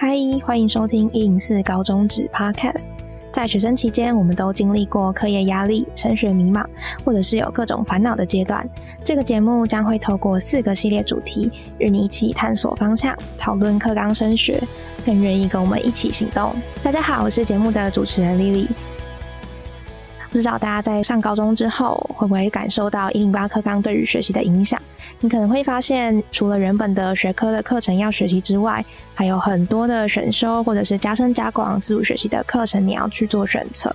嗨，欢迎收听一零四高中指 Podcast。在学生期间，我们都经历过课业压力、升学迷茫，或者是有各种烦恼的阶段。这个节目将会透过四个系列主题，与你一起探索方向，讨论课纲升学，更愿意跟我们一起行动。大家好，我是节目的主持人 Lily。不知道大家在上高中之后，会不会感受到一零八课纲对于学习的影响？你可能会发现，除了原本的学科的课程要学习之外，还有很多的选修或者是加深加广自主学习的课程你要去做选择，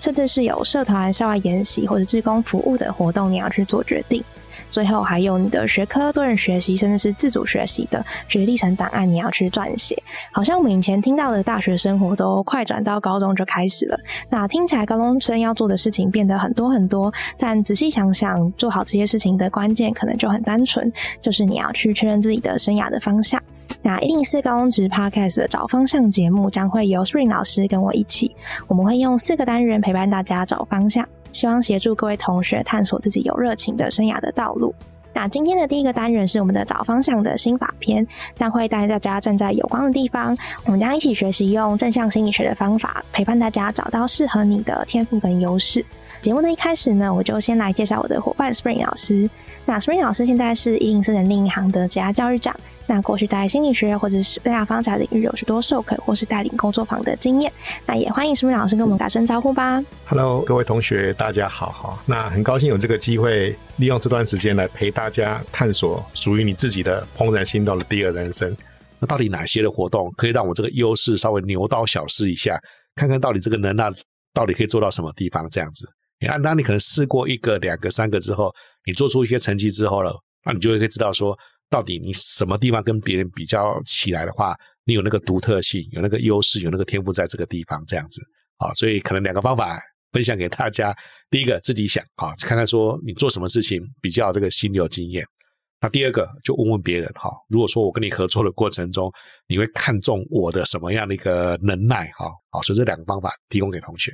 甚至是有社团、校外研习或者志工服务的活动你要去做决定。最后还有你的学科多人学习，甚至是自主学习的学历程档案，你要去撰写。好像我们以前听到的大学生活都快转到高中就开始了。那听起来高中生要做的事情变得很多很多，但仔细想想，做好这些事情的关键可能就很单纯，就是你要去确认自己的生涯的方向。那一零四高中职 Podcast 的找方向节目将会由 Spring 老师跟我一起，我们会用四个单元陪伴大家找方向。希望协助各位同学探索自己有热情的生涯的道路。那今天的第一个单元是我们的找方向的心法篇，将会带大家站在有光的地方，我们将一起学习用正向心理学的方法，陪伴大家找到适合你的天赋跟优势。节目的一开始呢，我就先来介绍我的伙伴 Spring 老师。那 Spring 老师现在是一零四人力银行的职涯教育长。那过去在心理学或者是生涯方法领域有许多授课或是带领工作坊的经验。那也欢迎 Spring 老师跟我们打声招呼吧。Hello，各位同学，大家好哈。那很高兴有这个机会，利用这段时间来陪大家探索属于你自己的怦然心动的第二人生。那到底哪些的活动可以让我这个优势稍微牛刀小试一下，看看到底这个能耐到底可以做到什么地方？这样子。你看，当你可能试过一个、两个、三个之后，你做出一些成绩之后了，那你就会知道说，到底你什么地方跟别人比较起来的话，你有那个独特性，有那个优势，有那个天赋在这个地方这样子啊。所以可能两个方法分享给大家：第一个自己想啊，看看说你做什么事情比较这个心有经验；那第二个就问问别人哈，如果说我跟你合作的过程中，你会看中我的什么样的一个能耐哈？好，所以这两个方法提供给同学。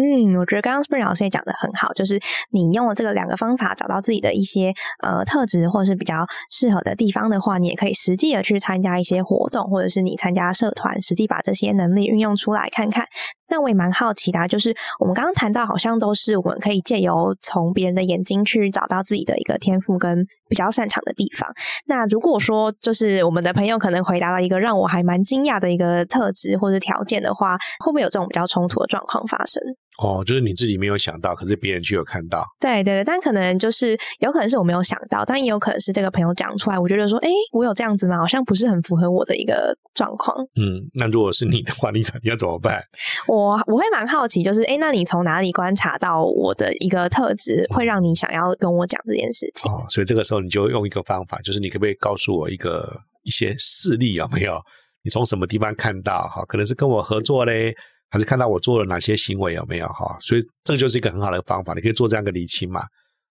嗯，我觉得刚刚 Spring 老师也讲的很好，就是你用了这个两个方法，找到自己的一些呃特质，或者是比较适合的地方的话，你也可以实际的去参加一些活动，或者是你参加社团，实际把这些能力运用出来看看。那我也蛮好奇的，就是我们刚刚谈到，好像都是我们可以借由从别人的眼睛去找到自己的一个天赋跟比较擅长的地方。那如果说就是我们的朋友可能回答了一个让我还蛮惊讶的一个特质或者条件的话，会不会有这种比较冲突的状况发生？哦，就是你自己没有想到，可是别人却有看到。对对对，但可能就是有可能是我没有想到，但也有可能是这个朋友讲出来，我觉得说，哎，我有这样子吗？好像不是很符合我的一个状况。嗯，那如果是你的话，你你要怎么办？我我会蛮好奇，就是哎，那你从哪里观察到我的一个特质，会让你想要跟我讲这件事情？哦，所以这个时候你就用一个方法，就是你可不可以告诉我一个一些事例有没有？你从什么地方看到？哈，可能是跟我合作嘞。还是看到我做了哪些行为有没有哈？所以这就是一个很好的方法，你可以做这样的理清嘛。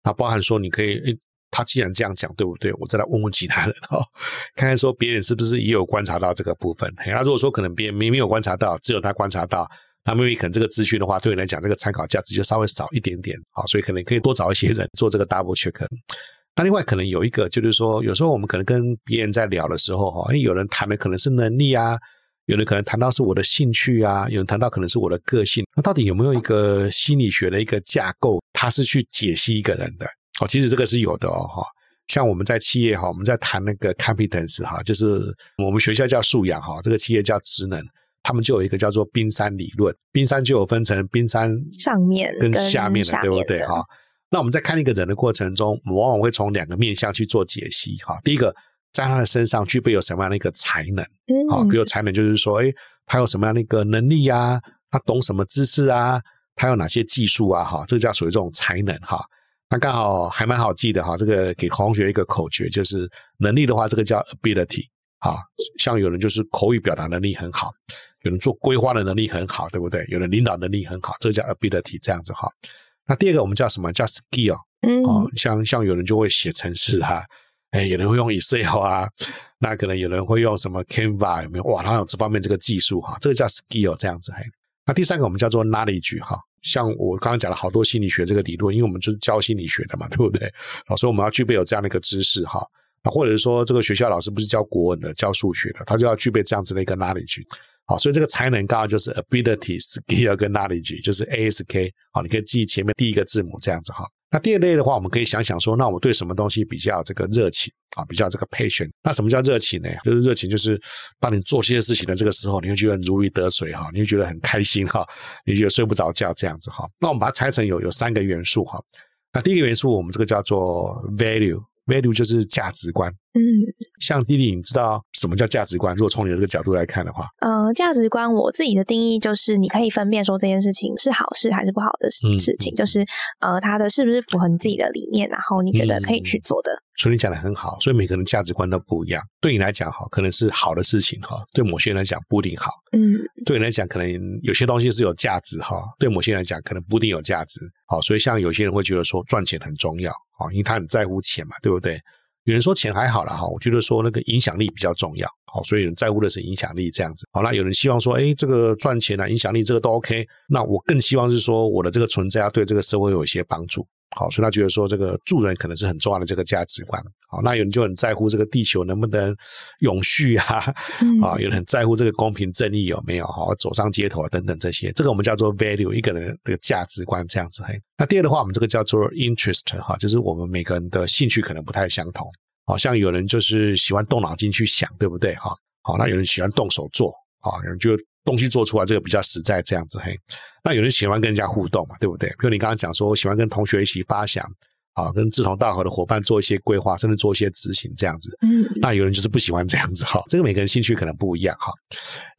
那包含说，你可以，他既然这样讲，对不对？我再来问问其他人哈，看看说别人是不是也有观察到这个部分。那如果说可能别人明明有观察到，只有他观察到，那 maybe 可能这个资讯的话，对你来讲这个参考价值就稍微少一点点。好，所以可能可以多找一些人做这个 double check。那另外可能有一个就是说，有时候我们可能跟别人在聊的时候哈，有人谈的可能是能力啊。有人可能谈到是我的兴趣啊，有人谈到可能是我的个性，那到底有没有一个心理学的一个架构，它是去解析一个人的？哦，其实这个是有的哦，哈。像我们在企业哈，我们在谈那个 competence 哈，就是我们学校叫素养哈，这个企业叫职能，他们就有一个叫做冰山理论，冰山就有分成冰山上面跟下面的，对不对哈？那我们在看一个人的过程中，我们往往会从两个面向去做解析哈。第一个。在他的身上具备有什么样的一个才能？啊，比如才能就是说，哎，他有什么样的一个能力呀？他懂什么知识啊？他有哪些技术啊？哈，这个叫属于这种才能哈。那刚好还蛮好记的哈。这个给同学一个口诀，就是能力的话，这个叫 ability。啊，像有人就是口语表达能力很好，有人做规划的能力很好，对不对？有人领导能力很好，这个叫 ability，这样子哈。那第二个我们叫什么叫 skill？嗯，哦，像像有人就会写程式哈。哎，有人会用 Excel 啊，那可能有人会用什么 Canva 有没有？哇，他有这方面这个技术哈，这个叫 skill 这样子。嘿，那第三个我们叫做 knowledge 哈，像我刚刚讲了好多心理学这个理论，因为我们就是教心理学的嘛，对不对？老师，我们要具备有这样的一个知识哈。啊，或者是说这个学校老师不是教国文的，教数学的，他就要具备这样子的一个 knowledge。好，所以这个才能刚好就是 ability、skill 跟 knowledge，就是 ASK。好，你可以记前面第一个字母这样子哈。那第二类的话，我们可以想想说，那我对什么东西比较这个热情啊？比较这个 patient。那什么叫热情呢？就是热情，就是当你做这些事情的这个时候，你会觉得如鱼得水哈，你会觉得很开心哈，你就睡不着觉这样子哈。那我们把它拆成有有三个元素哈。那第一个元素，我们这个叫做 value，value 就是价值观。嗯，像弟弟，你知道什么叫价值观？如果从你的这个角度来看的话，呃，价值观我自己的定义就是，你可以分辨说这件事情是好事还是不好的事事情，就是呃，它的是不是符合你自己的理念，然后你觉得可以去做的。所以你讲的很好，所以每个人价值观都不一样。对你来讲，哈，可能是好的事情，哈，对某些人来讲不一定好。嗯，对你来讲，可能有些东西是有价值，哈，对某些人来讲，可能不一定有价值。好，所以像有些人会觉得说赚钱很重要，啊，因为他很在乎钱嘛，对不对？有人说钱还好了哈，我觉得说那个影响力比较重要，好，所以人在乎的是影响力这样子。好，那有人希望说，哎，这个赚钱啊，影响力这个都 OK，那我更希望是说我的这个存在要对这个社会有一些帮助。好，所以他觉得说这个助人可能是很重要的这个价值观。好，那有人就很在乎这个地球能不能永续啊，啊，有人很在乎这个公平正义有没有好走上街头啊等等这些，这个我们叫做 value，一个人这个价值观这样子。嘿，那第二的话，我们这个叫做 interest 哈，就是我们每个人的兴趣可能不太相同。好像有人就是喜欢动脑筋去想，对不对？哈，好，那有人喜欢动手做，啊，有人就东西做出来这个比较实在这样子。嘿，那有人喜欢跟人家互动嘛，对不对？比如你刚刚讲说，我喜欢跟同学一起发想。啊，跟志同道合的伙伴做一些规划，甚至做一些执行，这样子。嗯，那有人就是不喜欢这样子哈，这个每个人兴趣可能不一样哈。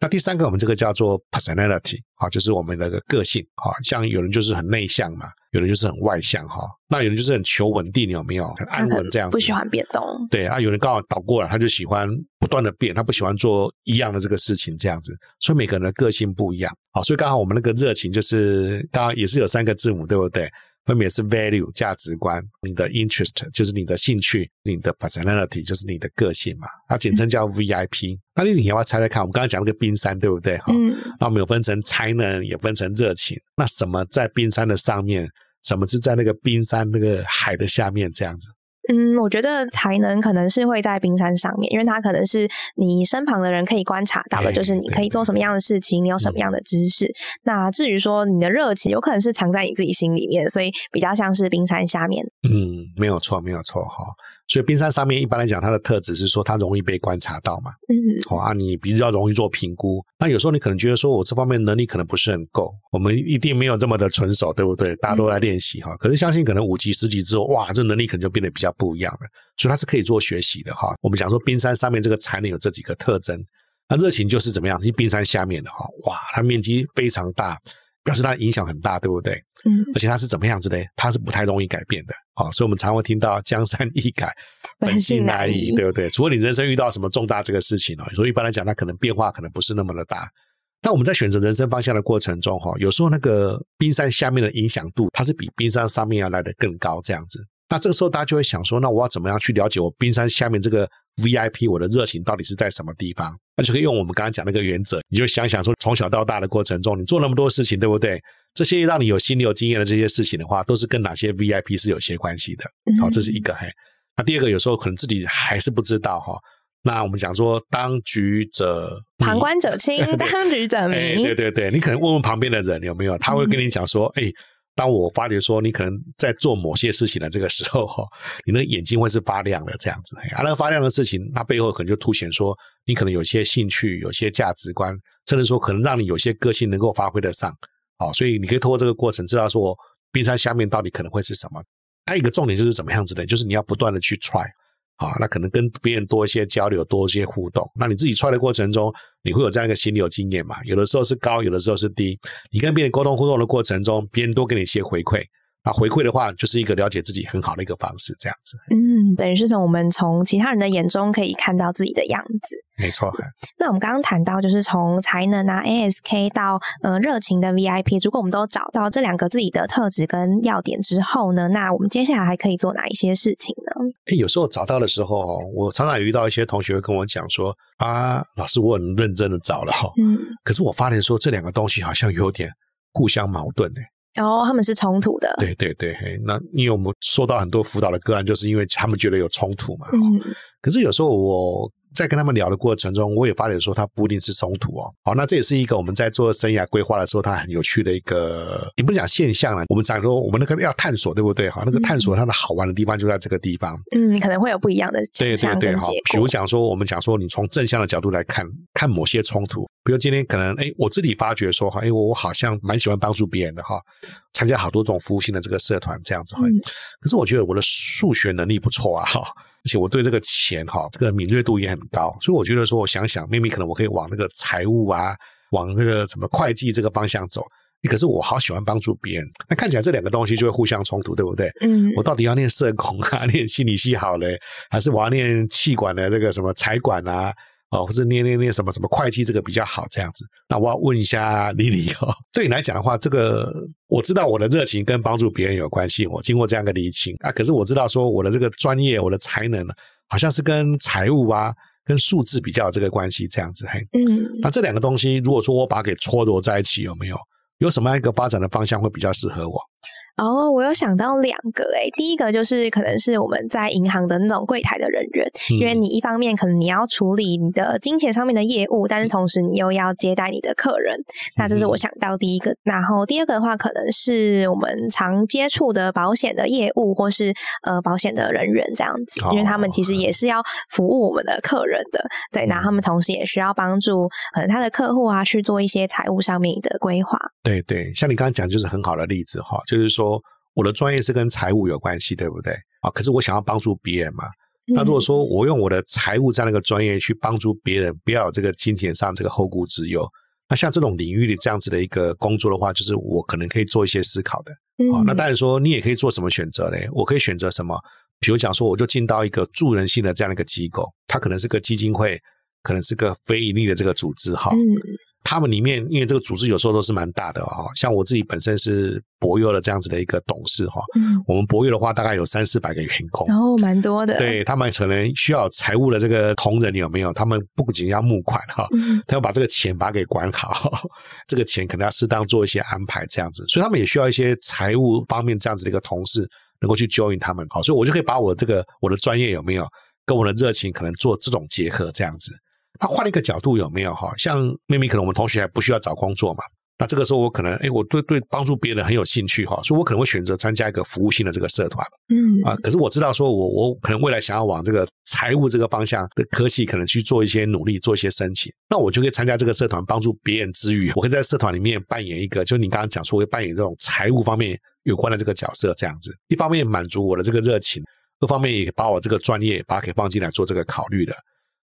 那第三个，我们这个叫做 personality，哈，就是我们的个性哈。像有人就是很内向嘛，有人就是很外向哈。那有人就是很求稳定，有没有很安稳这样子？不喜欢变动。对啊，有人刚好倒过来，他就喜欢不断的变，他不喜欢做一样的这个事情这样子。所以每个人的个性不一样。好，所以刚好我们那个热情就是刚刚也是有三个字母，对不对？分别是 value 价值观，你的 interest 就是你的兴趣，你的 personality 就是你的个性嘛，它简称叫 VIP。那你你要不要猜猜看？我们刚刚讲那个冰山，对不对？哈，那我们有分成才能，也分成热情。那什么在冰山的上面？什么是在那个冰山那个海的下面？这样子？嗯，我觉得才能可能是会在冰山上面，因为它可能是你身旁的人可以观察到的，就是你可以做什么样的事情，你有什么样的知识。那至于说你的热情，有可能是藏在你自己心里面，所以比较像是冰山下面。嗯，没有错，没有错哈。所以冰山上面一般来讲，它的特质是说它容易被观察到嘛。嗯，好啊，你比较容易做评估。那有时候你可能觉得说我这方面能力可能不是很够，我们一定没有这么的纯熟，对不对？大家都在练习哈。可是相信可能五级、十级之后，哇，这能力可能就变得比较不一样了。所以它是可以做学习的哈。我们讲说冰山上面这个才能有这几个特征，那热情就是怎么样？是冰山下面的哈，哇，它面积非常大。表示它影响很大，对不对？嗯，而且它是怎么样子的？它是不太容易改变的，好，所以我们常会听到“江山易改，本性难移”，对不对？除非你人生遇到什么重大这个事情哦，所以一般来讲，它可能变化可能不是那么的大。那我们在选择人生方向的过程中，哈，有时候那个冰山下面的影响度，它是比冰山上面要来的更高，这样子。那这个时候大家就会想说，那我要怎么样去了解我冰山下面这个 VIP，我的热情到底是在什么地方？那就可以用我们刚刚讲那个原则，你就想想说，从小到大的过程中，你做那么多事情，对不对？这些让你有心流经验的这些事情的话，都是跟哪些 VIP 是有些关系的。好，这是一个。嘿，那第二个，有时候可能自己还是不知道哈。那我们讲说，当局者旁观者清，当局者迷。对对对，你可能问问旁边的人有没有，他会跟你讲说，哎。当我发觉说你可能在做某些事情的这个时候，哈，你的眼睛会是发亮的这样子。啊，那个发亮的事情，它背后可能就凸显说你可能有些兴趣、有些价值观，甚至说可能让你有些个性能够发挥得上。好，所以你可以通过这个过程知道说冰山下面到底可能会是什么。还有一个重点就是怎么样子的，就是你要不断的去 try。啊，那可能跟别人多一些交流，多一些互动。那你自己 try 的过程中，你会有这样一个心理有经验嘛？有的时候是高，有的时候是低。你跟别人沟通互动的过程中，别人多给你一些回馈。啊，回馈的话，就是一个了解自己很好的一个方式，这样子。嗯，等于是从我们从其他人的眼中可以看到自己的样子。没错。那我们刚刚谈到，就是从才能啊 ASK 到呃热情的 VIP，如果我们都找到这两个自己的特质跟要点之后呢，那我们接下来还可以做哪一些事情呢？哎，有时候找到的时候，我常常遇到一些同学会跟我讲说：“啊，老师，我很认真的找了哈，嗯，可是我发现说这两个东西好像有点互相矛盾呢。”哦，他们是冲突的。对对对，嘿，那因为我们说到很多辅导的个案，就是因为他们觉得有冲突嘛。嗯，可是有时候我。在跟他们聊的过程中，我也发现说，它不一定是冲突哦。好，那这也是一个我们在做生涯规划的时候，它很有趣的一个，也不讲现象了。我们讲说，我们那个要探索，对不对？哈，那个探索它的好玩的地方就在这个地方。嗯，可能会有不一样的对对对，哈。比如讲说，我们讲说，你从正向的角度来看，看某些冲突。比如今天可能，哎，我自己发觉说，哈，哎，我好像蛮喜欢帮助别人的哈，参加好多种服务性的这个社团这样子哈。可是我觉得我的数学能力不错啊，哈。而且我对这个钱哈，这个敏锐度也很高，所以我觉得说，我想想，妹妹可能我可以往那个财务啊，往那个什么会计这个方向走。可是我好喜欢帮助别人，那看起来这两个东西就会互相冲突，对不对？嗯，我到底要念社工啊，念心理系好嘞，还是我要念气管的这个什么财管啊？哦，或是念念念什么什么会计这个比较好这样子？那我要问一下丽丽哦，对你来讲的话，这个我知道我的热情跟帮助别人有关系，我经过这样的理清啊。可是我知道说我的这个专业，我的才能好像是跟财务啊、跟数字比较这个关系这样子。嘿，嗯，那这两个东西，如果说我把它给搓揉在一起，有没有有什么样一个发展的方向会比较适合我？哦，我有想到两个诶，第一个就是可能是我们在银行的那种柜台的人员，因为你一方面可能你要处理你的金钱上面的业务，但是同时你又要接待你的客人，那这是我想到第一个。然后第二个的话，可能是我们常接触的保险的业务，或是呃保险的人员这样子，因为他们其实也是要服务我们的客人的，对，然后他们同时也需要帮助可能他的客户啊去做一些财务上面的规划。对对，像你刚刚讲就是很好的例子哈，就是说。我的专业是跟财务有关系，对不对？啊，可是我想要帮助别人嘛。那如果说我用我的财务这样的一个专业去帮助别人，不要有这个金钱上这个后顾之忧，那像这种领域里这样子的一个工作的话，就是我可能可以做一些思考的。啊，那当然说你也可以做什么选择嘞？我可以选择什么？比如讲说，我就进到一个助人性的这样的一个机构，它可能是个基金会，可能是个非盈利的这个组织，哈。他们里面，因为这个组织有时候都是蛮大的哈，像我自己本身是博优的这样子的一个董事哈，嗯，我们博优的话大概有三四百个员工，哦，蛮多的，对他们可能需要财务的这个同仁有没有？他们不仅要募款哈，他要把这个钱把它给管好，这个钱可能要适当做一些安排这样子，所以他们也需要一些财务方面这样子的一个同事能够去 join 他们，好，所以我就可以把我这个我的专业有没有跟我的热情可能做这种结合这样子。那换了一个角度有没有哈？像妹妹可能我们同学还不需要找工作嘛？那这个时候我可能哎，我对对帮助别人很有兴趣哈，所以我可能会选择参加一个服务性的这个社团。嗯啊，可是我知道说我我可能未来想要往这个财务这个方向的科系，可能去做一些努力，做一些申请。那我就可以参加这个社团，帮助别人之余，我可以在社团里面扮演一个，就你刚刚讲说会扮演这种财务方面有关的这个角色，这样子，一方面满足我的这个热情，各方面也把我这个专业把它给放进来做这个考虑的。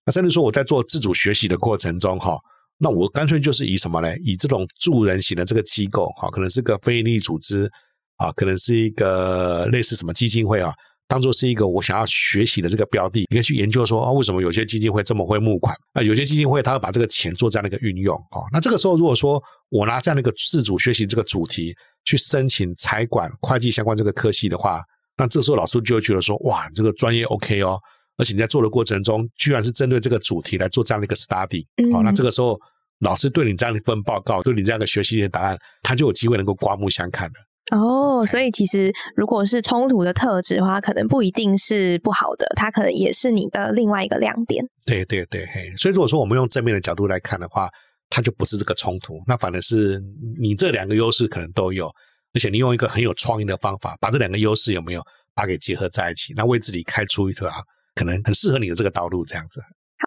那甚至说我在做自主学习的过程中，哈，那我干脆就是以什么呢？以这种助人型的这个机构，哈，可能是个非营利组织，啊，可能是一个类似什么基金会啊，当做是一个我想要学习的这个标的，你可以去研究说啊，为什么有些基金会这么会募款？啊，有些基金会他会把这个钱做这样的一个运用，哦，那这个时候如果说我拿这样的一个自主学习这个主题去申请财管、会计相关这个科系的话，那这时候老师就会觉得说，哇，这个专业 OK 哦。而且你在做的过程中，居然是针对这个主题来做这样的一个 study，好，那这个时候老师对你这样一份报告，对你这样的学习的答案，他就有机会能够刮目相看的。哦，所以其实如果是冲突的特质的话，可能不一定是不好的，它可能也是你的另外一个亮点。对对对，嘿，所以如果说我们用正面的角度来看的话，它就不是这个冲突，那反而是你这两个优势可能都有，而且你用一个很有创意的方法，把这两个优势有没有把它给结合在一起，那为自己开出一条。可能很适合你的这个道路，这样子。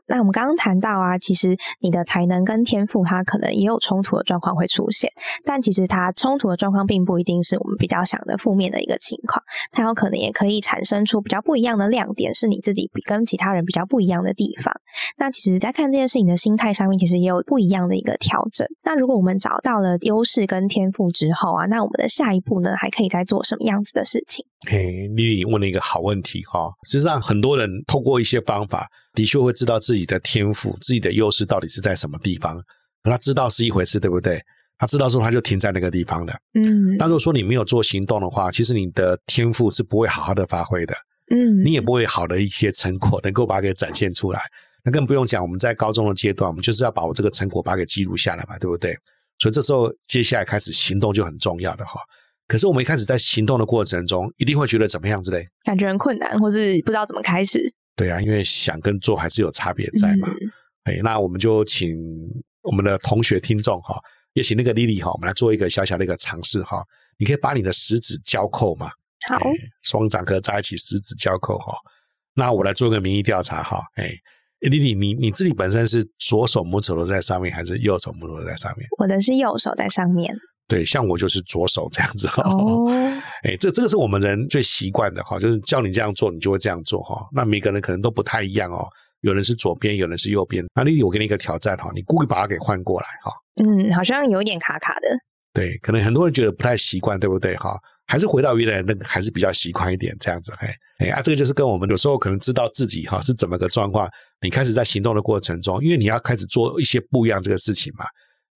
那我们刚刚谈到啊，其实你的才能跟天赋，它可能也有冲突的状况会出现。但其实它冲突的状况并不一定是我们比较想的负面的一个情况，它有可能也可以产生出比较不一样的亮点，是你自己比跟其他人比较不一样的地方。那其实，在看这件事情的心态上面，其实也有不一样的一个调整。那如果我们找到了优势跟天赋之后啊，那我们的下一步呢，还可以再做什么样子的事情？嘿，丽丽问了一个好问题哈。实际上，很多人透过一些方法。的确会知道自己的天赋、自己的优势到底是在什么地方。他知道是一回事，对不对？他知道之后，他就停在那个地方了。嗯。那如果说你没有做行动的话，其实你的天赋是不会好好的发挥的。嗯。你也不会好的一些成果 能够把它给展现出来。那更不用讲，我们在高中的阶段，我们就是要把我这个成果把它给记录下来嘛，对不对？所以这时候接下来开始行动就很重要的哈。可是我们一开始在行动的过程中，一定会觉得怎么样之类，感觉很困难，或是不知道怎么开始。对啊，因为想跟做还是有差别在嘛。哎，那我们就请我们的同学听众哈，也请那个丽丽哈，我们来做一个小小的一个尝试哈。你可以把你的食指交扣嘛，好，双掌合在一起，食指交扣哈。那我来做个民意调查哈，哎，丽丽，你你自己本身是左手拇指头在上面，还是右手拇指头在上面？我的是右手在上面。对，像我就是左手这样子哈。哦，哎，这这个是我们人最习惯的哈，就是叫你这样做，你就会这样做哈。那每个人可能都不太一样哦，有人是左边，有人是右边。那丽丽，我给你一个挑战哈，你故意把它给换过来哈。嗯，好像有点卡卡的。对，可能很多人觉得不太习惯，对不对哈？还是回到原来那个，还是比较习惯一点这样子。嘿，哎啊，这个就是跟我们有时候可能知道自己哈是怎么个状况，你开始在行动的过程中，因为你要开始做一些不一样这个事情嘛。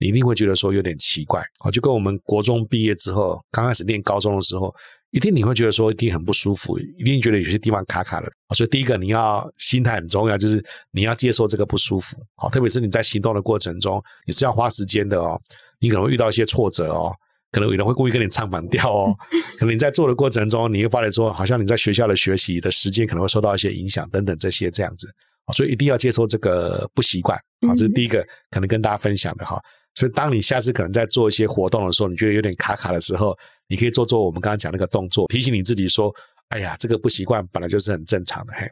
你一定会觉得说有点奇怪，哦，就跟我们国中毕业之后，刚开始念高中的时候，一定你会觉得说一定很不舒服，一定觉得有些地方卡卡的。所以第一个你要心态很重要，就是你要接受这个不舒服，好，特别是你在行动的过程中，你是要花时间的哦，你可能会遇到一些挫折哦，可能有人会故意跟你唱反调哦，可能你在做的过程中，你会发现说，好像你在学校的学习的时间可能会受到一些影响等等这些这样子，所以一定要接受这个不习惯，好，这是第一个可能跟大家分享的哈。所以，当你下次可能在做一些活动的时候，你觉得有点卡卡的时候，你可以做做我们刚刚讲那个动作，提醒你自己说：“哎呀，这个不习惯本来就是很正常的。”嘿，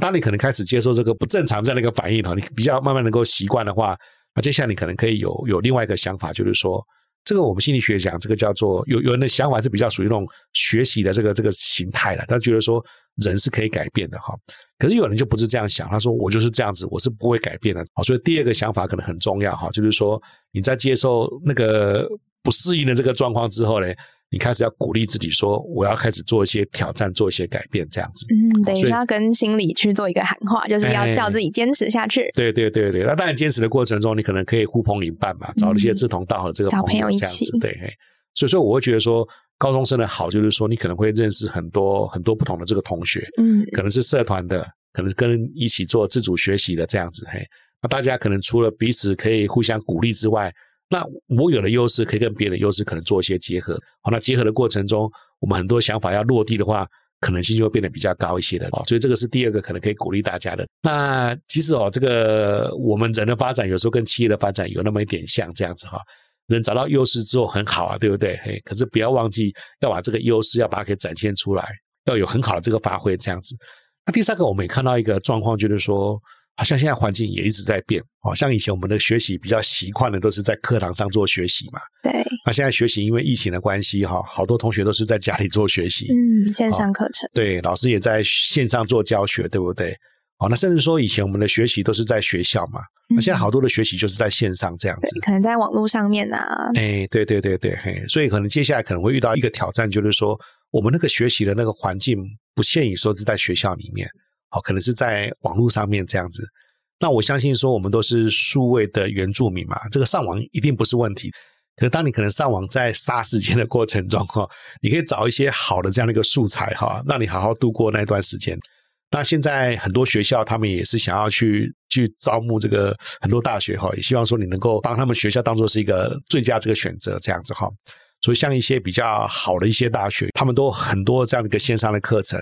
当你可能开始接受这个不正常这样的一个反应哈，你比较慢慢能够习惯的话，那接下来你可能可以有有另外一个想法，就是说。这个我们心理学讲，这个叫做有有人的想法是比较属于那种学习的这个这个形态的，他觉得说人是可以改变的哈。可是有人就不是这样想，他说我就是这样子，我是不会改变的。好，所以第二个想法可能很重要哈，就是说你在接受那个不适应的这个状况之后呢。你开始要鼓励自己说，我要开始做一些挑战，做一些改变，这样子。嗯，等于要跟心理去做一个喊话，就是要叫自己坚持下去。对对对对，那当然坚持的过程中，你可能可以呼朋引伴嘛，找一些志同道合这个朋友一起。对，所以说我会觉得说，高中生的好就是说，你可能会认识很多很多不同的这个同学，嗯，可能是社团的，可能跟一起做自主学习的这样子。嘿，那大家可能除了彼此可以互相鼓励之外，那我有的优势可以跟别人的优势可能做一些结合，好，那结合的过程中，我们很多想法要落地的话，可能性就会变得比较高一些的哦。所以这个是第二个可能可以鼓励大家的。那其实哦，这个我们人的发展有时候跟企业的发展有那么一点像这样子哈。人找到优势之后很好啊，对不对？嘿，可是不要忘记要把这个优势要把它给展现出来，要有很好的这个发挥这样子。那第三个我们也看到一个状况，就是说。好像现在环境也一直在变，哦，像以前我们的学习比较习惯的都是在课堂上做学习嘛，对。那现在学习因为疫情的关系，哈，好多同学都是在家里做学习，嗯，线上课程，对，老师也在线上做教学，对不对？哦，那甚至说以前我们的学习都是在学校嘛，那现在好多的学习就是在线上这样子，可能在网络上面啊，哎，对对对对，嘿，所以可能接下来可能会遇到一个挑战，就是说我们那个学习的那个环境不限于说是在学校里面。哦，可能是在网络上面这样子。那我相信说，我们都是数位的原住民嘛，这个上网一定不是问题。可是当你可能上网在杀时间的过程中哈，你可以找一些好的这样的一个素材哈，让你好好度过那段时间。那现在很多学校他们也是想要去去招募这个很多大学哈，也希望说你能够帮他们学校当做是一个最佳这个选择这样子哈。所以像一些比较好的一些大学，他们都很多这样的一个线上的课程。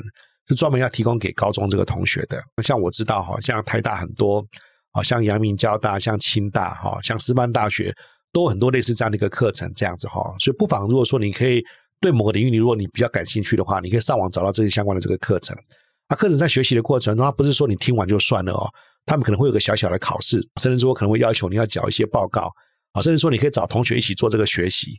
是专门要提供给高中这个同学的。像我知道哈，像台大很多，好像阳明交大、像清大哈、像师范大学，都很多类似这样的一个课程，这样子哈。所以不妨如果说你可以对某个领域，你如果你比较感兴趣的话，你可以上网找到这些相关的这个课程。啊，课程在学习的过程中，它不是说你听完就算了哦，他们可能会有个小小的考试，甚至说可能会要求你要缴一些报告啊，甚至说你可以找同学一起做这个学习。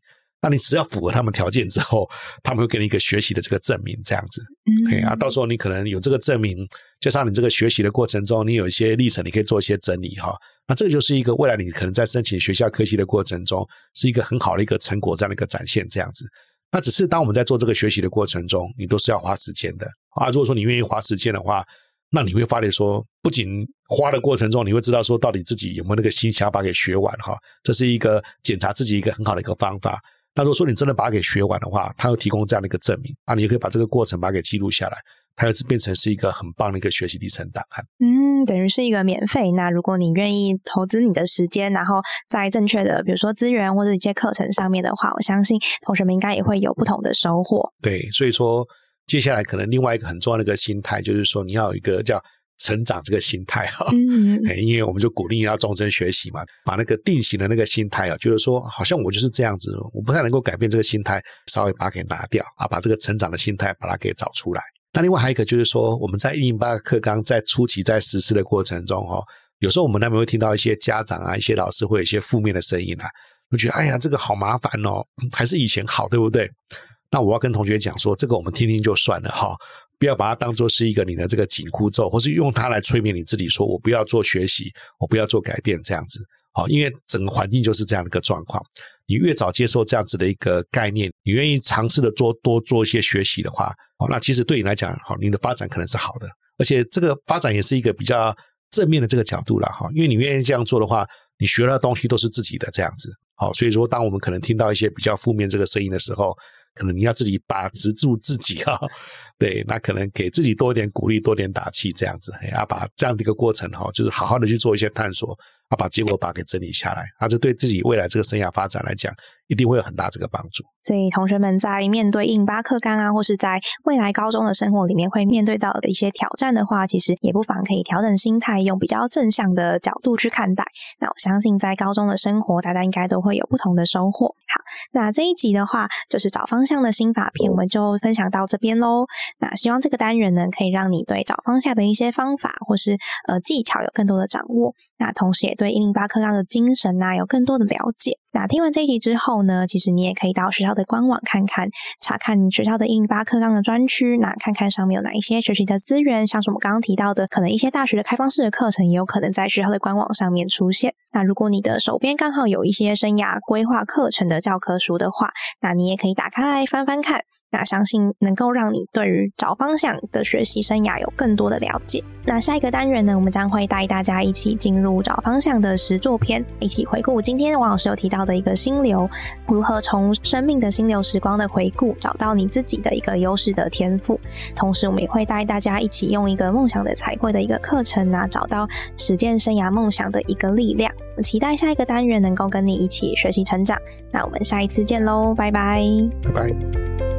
那你只要符合他们条件之后，他们会给你一个学习的这个证明，这样子。嗯，啊，到时候你可能有这个证明，加上你这个学习的过程中，你有一些历程，你可以做一些整理哈。那这个就是一个未来你可能在申请学校科系的过程中，是一个很好的一个成果这样的一个展现，这样子。那只是当我们在做这个学习的过程中，你都是要花时间的啊。如果说你愿意花时间的话，那你会发现说，不仅花的过程中，你会知道说到底自己有没有那个心想把给学完哈。这是一个检查自己一个很好的一个方法。那如果说你真的把它给学完的话，它会提供这样的一个证明啊，你也可以把这个过程把它给记录下来，它又变成是一个很棒的一个学习历程档案。嗯，等于是一个免费。那如果你愿意投资你的时间，然后在正确的比如说资源或者一些课程上面的话，我相信同学们应该也会有不同的收获。对，所以说接下来可能另外一个很重要的一个心态，就是说你要有一个叫。成长这个心态哈，嗯，因为我们就鼓励要终身学习嘛，把那个定型的那个心态啊，就是说好像我就是这样子，我不太能够改变这个心态，稍微把它给拿掉啊，把这个成长的心态把它给找出来。那另外还有一个就是说，我们在一零八课纲在初期在实施的过程中哈，有时候我们那边会听到一些家长啊、一些老师会有一些负面的声音啊，我觉得哎呀这个好麻烦哦，还是以前好，对不对？那我要跟同学讲说，这个我们听听就算了哈。不要把它当做是一个你的这个紧箍咒，或是用它来催眠你自己，说我不要做学习，我不要做改变这样子。好，因为整个环境就是这样的一个状况。你越早接受这样子的一个概念，你愿意尝试的做多做一些学习的话，好，那其实对你来讲，好，你的发展可能是好的，而且这个发展也是一个比较正面的这个角度了哈。因为你愿意这样做的话，你学到的东西都是自己的这样子。好，所以说当我们可能听到一些比较负面这个声音的时候，可能你要自己把持住自己哈。对，那可能给自己多一点鼓励，多点打气，这样子，要把这样的一个过程哈，就是好好的去做一些探索，啊把结果把它给整理下来，啊，这对自己未来这个生涯发展来讲，一定会有很大这个帮助。所以，同学们在面对印巴课纲啊，或是在未来高中的生活里面会面对到的一些挑战的话，其实也不妨可以调整心态，用比较正向的角度去看待。那我相信，在高中的生活，大家应该都会有不同的收获。好，那这一集的话，就是找方向的心法篇，我们就分享到这边喽。那希望这个单元呢，可以让你对找方向的一些方法或是呃技巧有更多的掌握。那同时也对一零八课纲的精神呐有更多的了解。那听完这一集之后呢，其实你也可以到学校的官网看看，查看学校的一零八课纲的专区，那看看上面有哪一些学习的资源，像是我们刚刚提到的，可能一些大学的开放式的课程，也有可能在学校的官网上面出现。那如果你的手边刚好有一些生涯规划课程的教科书的话，那你也可以打开来翻翻看。那相信能够让你对于找方向的学习生涯有更多的了解。那下一个单元呢，我们将会带大家一起进入找方向的实作篇，一起回顾今天王老师有提到的一个心流，如何从生命的心流时光的回顾找到你自己的一个优势的天赋。同时，我们也会带大家一起用一个梦想的彩绘的一个课程啊，找到实践生涯梦想的一个力量。期待下一个单元能够跟你一起学习成长。那我们下一次见喽，拜拜，拜拜。